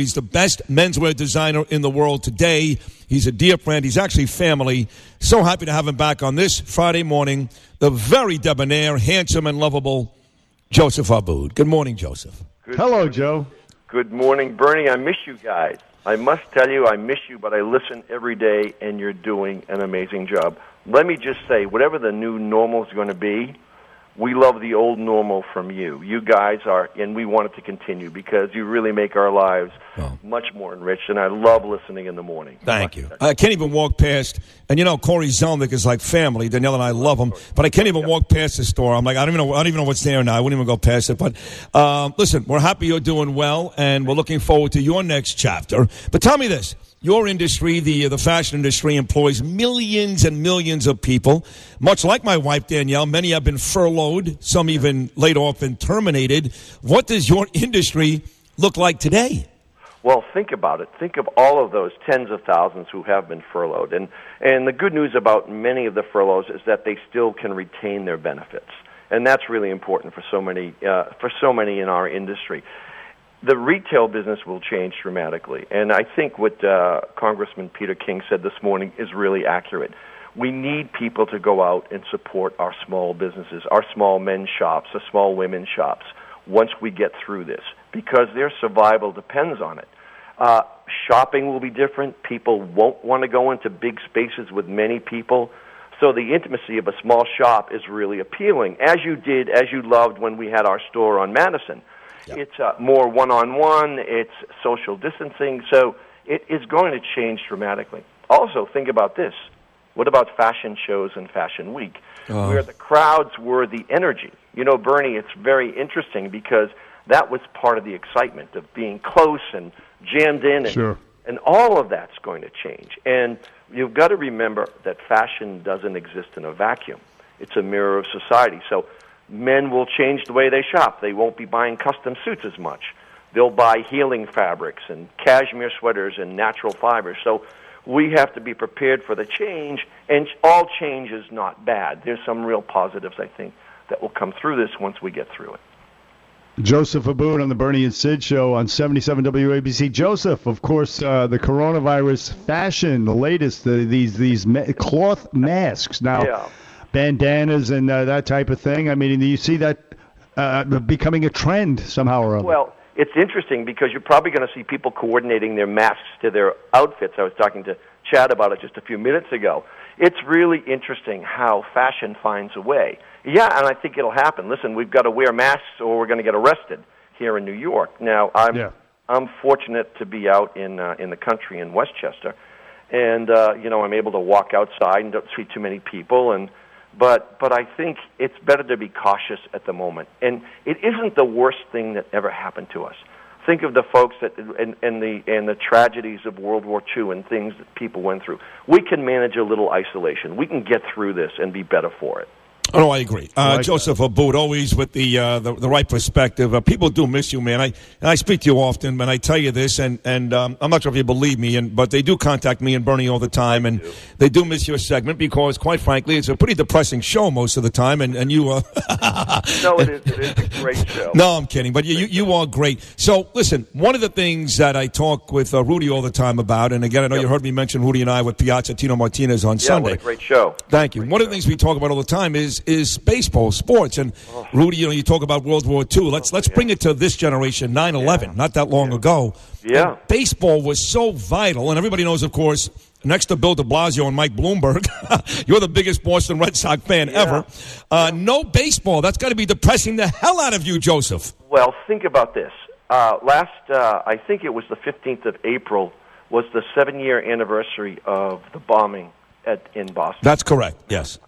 He's the best menswear designer in the world today. He's a dear friend. He's actually family. So happy to have him back on this Friday morning. The very debonair, handsome, and lovable Joseph Abboud. Good morning, Joseph. Good Hello, morning. Joe. Good morning, Bernie. I miss you guys. I must tell you, I miss you, but I listen every day, and you're doing an amazing job. Let me just say, whatever the new normal is going to be, we love the old normal from you. You guys are, and we want it to continue because you really make our lives Oh. much more enriched, and I love listening in the morning. Thank you. I can't even walk past, and you know, Corey Zelnick is like family. Danielle and I love him, but I can't even walk past the store. I'm like, I don't even know, I don't even know what's there now. I wouldn't even go past it. But um, listen, we're happy you're doing well, and we're looking forward to your next chapter. But tell me this: your industry, the the fashion industry, employs millions and millions of people. Much like my wife Danielle, many have been furloughed, some even laid off and terminated. What does your industry look like today? Well, think about it. Think of all of those tens of thousands who have been furloughed. And, and the good news about many of the furloughs is that they still can retain their benefits. And that's really important for so many, uh, for so many in our industry. The retail business will change dramatically. And I think what uh, Congressman Peter King said this morning is really accurate. We need people to go out and support our small businesses, our small men's shops, our small women's shops, once we get through this, because their survival depends on it. Uh, shopping will be different. People won't want to go into big spaces with many people. So the intimacy of a small shop is really appealing, as you did, as you loved when we had our store on Madison. It's uh, more one-on-one. It's social distancing. So it is going to change dramatically. Also, think about this. What about fashion shows and Fashion Week, where the crowds were the energy? You know, Bernie, it's very interesting because that was part of the excitement of being close and jammed in, and, Sure. and all of that's going to change. And you've got to remember that fashion doesn't exist in a vacuum. It's a mirror of society. So men will change the way they shop. They won't be buying custom suits as much. They'll buy healing fabrics and cashmere sweaters and natural fibers. So we have to be prepared for the change, and all change is not bad. There's some real positives, I think, that will come through this once we get through it. Joseph Abboud on the Bernie and Sid show on 77 WABC. Joseph, of course, uh, the coronavirus fashion, the latest, the, these these ma- cloth masks now, Yeah. Bandanas and uh, that type of thing. I mean, do you see that uh, becoming a trend somehow or other? Well, it's interesting because you're probably going to see people coordinating their masks to their outfits. I was talking to Chad about it just a few minutes ago. It's really interesting how fashion finds a way. Yeah, and I think it'll happen. Listen, we've got to wear masks or we're going to get arrested here in New York. Now, I'm Yeah. I'm fortunate to be out in uh, in the country in Westchester, and uh, you know I'm able to walk outside and don't see too many people. And but but I think it's better to be cautious at the moment. And it isn't the worst thing that ever happened to us. Think of the folks that and, and the and the tragedies of World War II and things that people went through. We can manage a little isolation. We can get through this and be better for it. Oh, I agree. Uh, like Joseph Abboud, always with the, uh, the the right perspective. Uh, people do miss you, man. I and I speak to you often, and I tell you this, and and um, I'm not sure if you believe me, and but they do contact me and Bernie all the time, and they do miss your segment because, quite frankly, it's a pretty depressing show most of the time, and and you. Uh, No, it is. It is a great show. No, I'm kidding, but you, you you are great. So listen, one of the things that I talk with uh, Rudy all the time about, and again, I know you heard me mention Rudy and I with Piazza Tino Martinez on yeah, Sunday. what a great show. Thank you. One of the things we talk about all the time is is baseball, sports, and Oh. Rudy. You know, you talk about World War II. Let's let's bring it to this generation. 9/11, not that long ago. Yeah. And baseball was so vital, and everybody knows, of course. Next to Bill De Blasio and Mike Bloomberg, you're the biggest Boston Red Sox fan ever. Uh, no baseball. That's got to be depressing the hell out of you, Joseph. Well, think about this. Uh, last, uh, I think it was the 15th of April, was the seven-year anniversary of the bombing at in Boston. That's correct. Yes.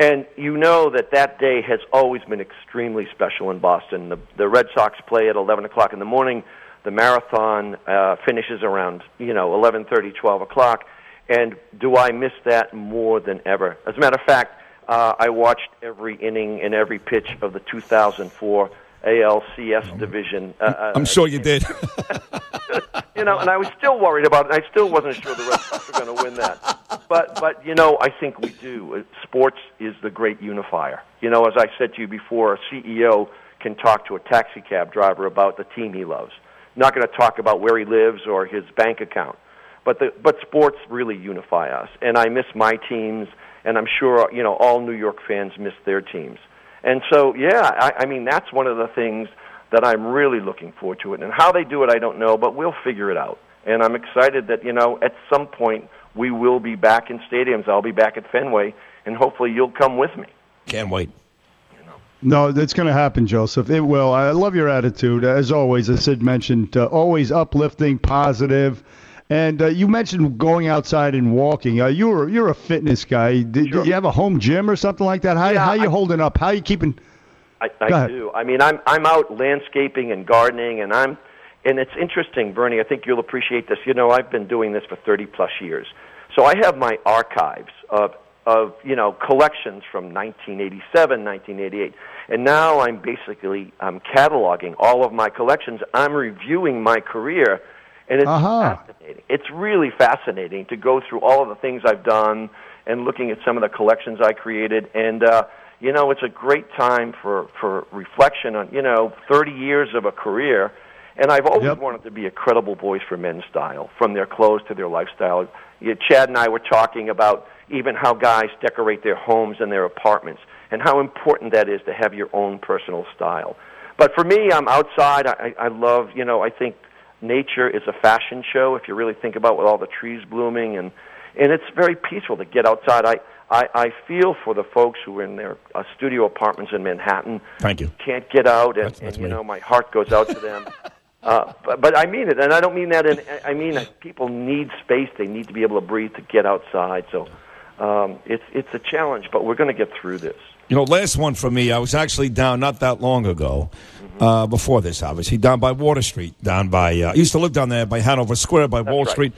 And you know that that day has always been extremely special in Boston. The, the Red Sox play at 11 o'clock in the morning. The marathon uh, finishes around, you know, 11:30, 12 o'clock. And do I miss that more than ever? As a matter of fact, uh, I watched every inning and every pitch of the 2004 ALCS division. Uh, uh, I'm sure you did. you know, and I was still worried about it. I still wasn't sure the Red Sox were going to win that. But, but you know, I think we do. Uh, Sports is the great unifier. You know, as I said to you before, a CEO can talk to a taxi cab driver about the team he loves. not going to talk about where he lives or his bank account. But the but sports really unify us, and I miss my teams, and I'm sure you know all New York fans miss their teams. And so, yeah, I, I mean that's one of the things that I'm really looking forward to it. And how they do it, I don't know, but we'll figure it out. And I'm excited that you know at some point we will be back in stadiums. I'll be back at Fenway, and hopefully you'll come with me. Can't wait. No, that's going to happen, Joseph. It will. I love your attitude, as always. As Sid mentioned, uh, always uplifting, positive. And uh, you mentioned going outside and walking. Uh, you're you're a fitness guy. Did, Sure. did you have a home gym or something like that? How Yeah, how you I- holding up? How you keeping? I, I do. I mean, I'm I'm out landscaping and gardening, and I'm and it's interesting, Bernie. I think you'll appreciate this. You know, I've been doing this for 30 plus years, so I have my archives of of you know collections from 1987, 1988, and now I'm basically I'm cataloging all of my collections. I'm reviewing my career, and it's Uh-huh. fascinating. It's really fascinating to go through all of the things I've done and looking at some of the collections I created. And uh, you know, it's a great time for for reflection on you know 30 years of a career. And I've always Yep. wanted to be a credible voice for men's style, from their clothes to their lifestyle. Yeah, Chad and I were talking about even how guys decorate their homes and their apartments, and how important that is to have your own personal style. But for me, I'm outside. I, I love, you know, I think nature is a fashion show. If you really think about with all the trees blooming, and and it's very peaceful to get outside. I I, I feel for the folks who are in their uh, studio apartments in Manhattan Thank you. can't get out, and, That's- that's and you know my heart goes out to them. uh, but, but I mean it, and I don't mean that in. I mean that people need space; they need to be able to breathe to get outside. So um, it's it's a challenge, but we're going to get through this. You know, last one for me. I was actually down not that long ago, uh, before this, obviously, down by Water Street, down by. Uh, I used to live down there by Hanover Square, by Wall right. Street.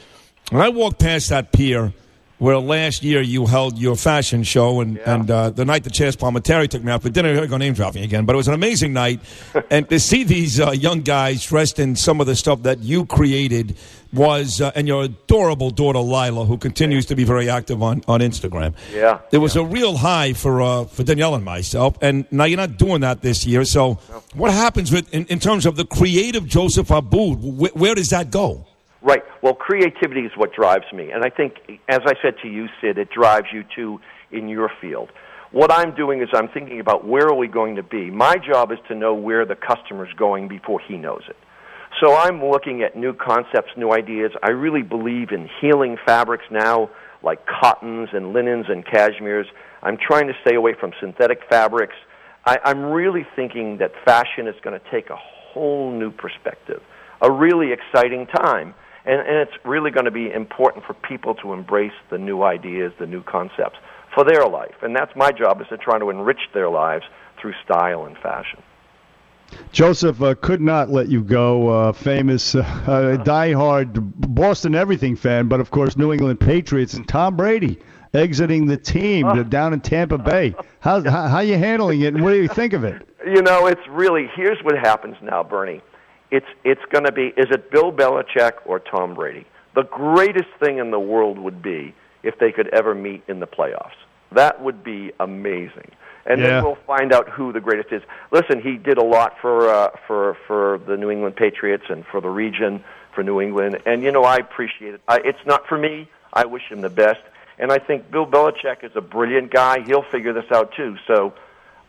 And I walked past that pier where last year you held your fashion show, and Yeah. and uh, the night that Chazz Palminteri took me out for dinner, here I go name dropping again, but it was an amazing night. and to see these uh, young guys dressed in some of the stuff that you created was, uh, and your adorable daughter Lila, who continues to be very active on on Instagram. Yeah, It was a real high for uh, for Danielle and myself, and now you're not doing that this year. So, what happens with in, in terms of the creative Joseph Abboud? Wh- where does that go? Right. Well, creativity is what drives me. And I think, as I said to you, Sid, it drives you too in your field. What I'm doing is I'm thinking about where are we going to be. My job is to know where the customer's going before he knows it. So I'm looking at new concepts, new ideas. I really believe in healing fabrics now, like cottons and linens and cashmeres. I'm trying to stay away from synthetic fabrics. I, I'm really thinking that fashion is going to take a whole new perspective, a really exciting time. And, and it's really going to be important for people to embrace the new ideas, the new concepts for their life. And that's my job is to try to enrich their lives through style and fashion. Joseph uh, could not let you go. Uh, famous, uh, diehard Boston everything fan, but of course New England Patriots and Tom Brady exiting the team Oh. down in Tampa Bay. How how, how you handling it, and what do you think of it? You know, it's really here's what happens now, Bernie. It's it's going to be is it Bill Belichick or Tom Brady? The greatest thing in the world would be if they could ever meet in the playoffs. That would be amazing. And Yeah. then we'll find out who the greatest is. Listen, he did a lot for uh, for for the New England Patriots and for the region for New England. And you know, I appreciate it. I, it's not for me. I wish him the best. And I think Bill Belichick is a brilliant guy. He'll figure this out too. So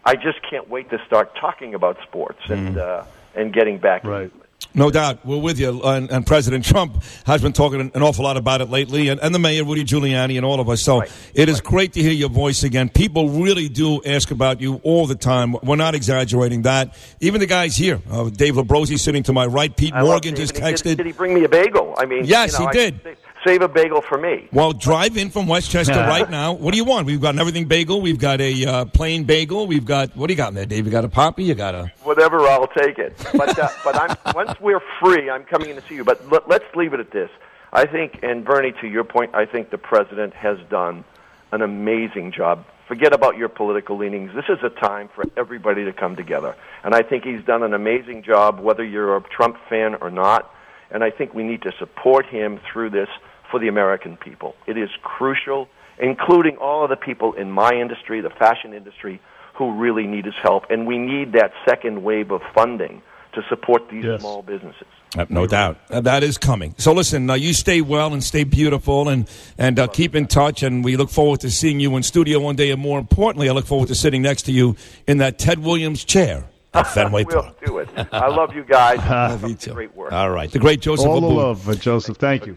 I just can't wait to start talking about sports and uh, and getting back. Right. No doubt, we're with you. And, and President Trump has been talking an awful lot about it lately, and, and the mayor, Rudy Giuliani, and all of us. So Right. it is great to hear your voice again. People really do ask about you all the time. We're not exaggerating that. Even the guys here, uh, Dave Labrosi sitting to my right, Pete I Morgan just texted. Did, did he bring me a bagel? I mean, Yes, you know, he I- did. Save a bagel for me. Well, drive in from Westchester right now. What do you want? We've got an everything bagel. We've got a uh, plain bagel. We've got what do you got in there, Dave? You got a poppy? You got a Whatever, I'll take it. But uh, but I'm once we're free, I'm coming in to see you. But let, let's leave it at this. I think, and Bernie, to your point, I think the president has done an amazing job. Forget about your political leanings. This is a time for everybody to come together, and I think he's done an amazing job. Whether you're a Trump fan or not, and I think we need to support him through this for the American people. It is crucial, including all of the people in my industry, the fashion industry, who really need his help. And we need that second wave of funding to support these Yes. small businesses. Uh, No doubt. Uh, that is coming. So listen, uh, you stay well and stay beautiful and, and uh, keep in touch. And we look forward to seeing you in studio one day. And more importantly, I look forward to sitting next to you in that Ted Williams chair at Fenway We'll Park. do it. I love you guys. Love you Keep up the too. Great work. All right. The great Joseph All the love, uh, Joseph. Thank you.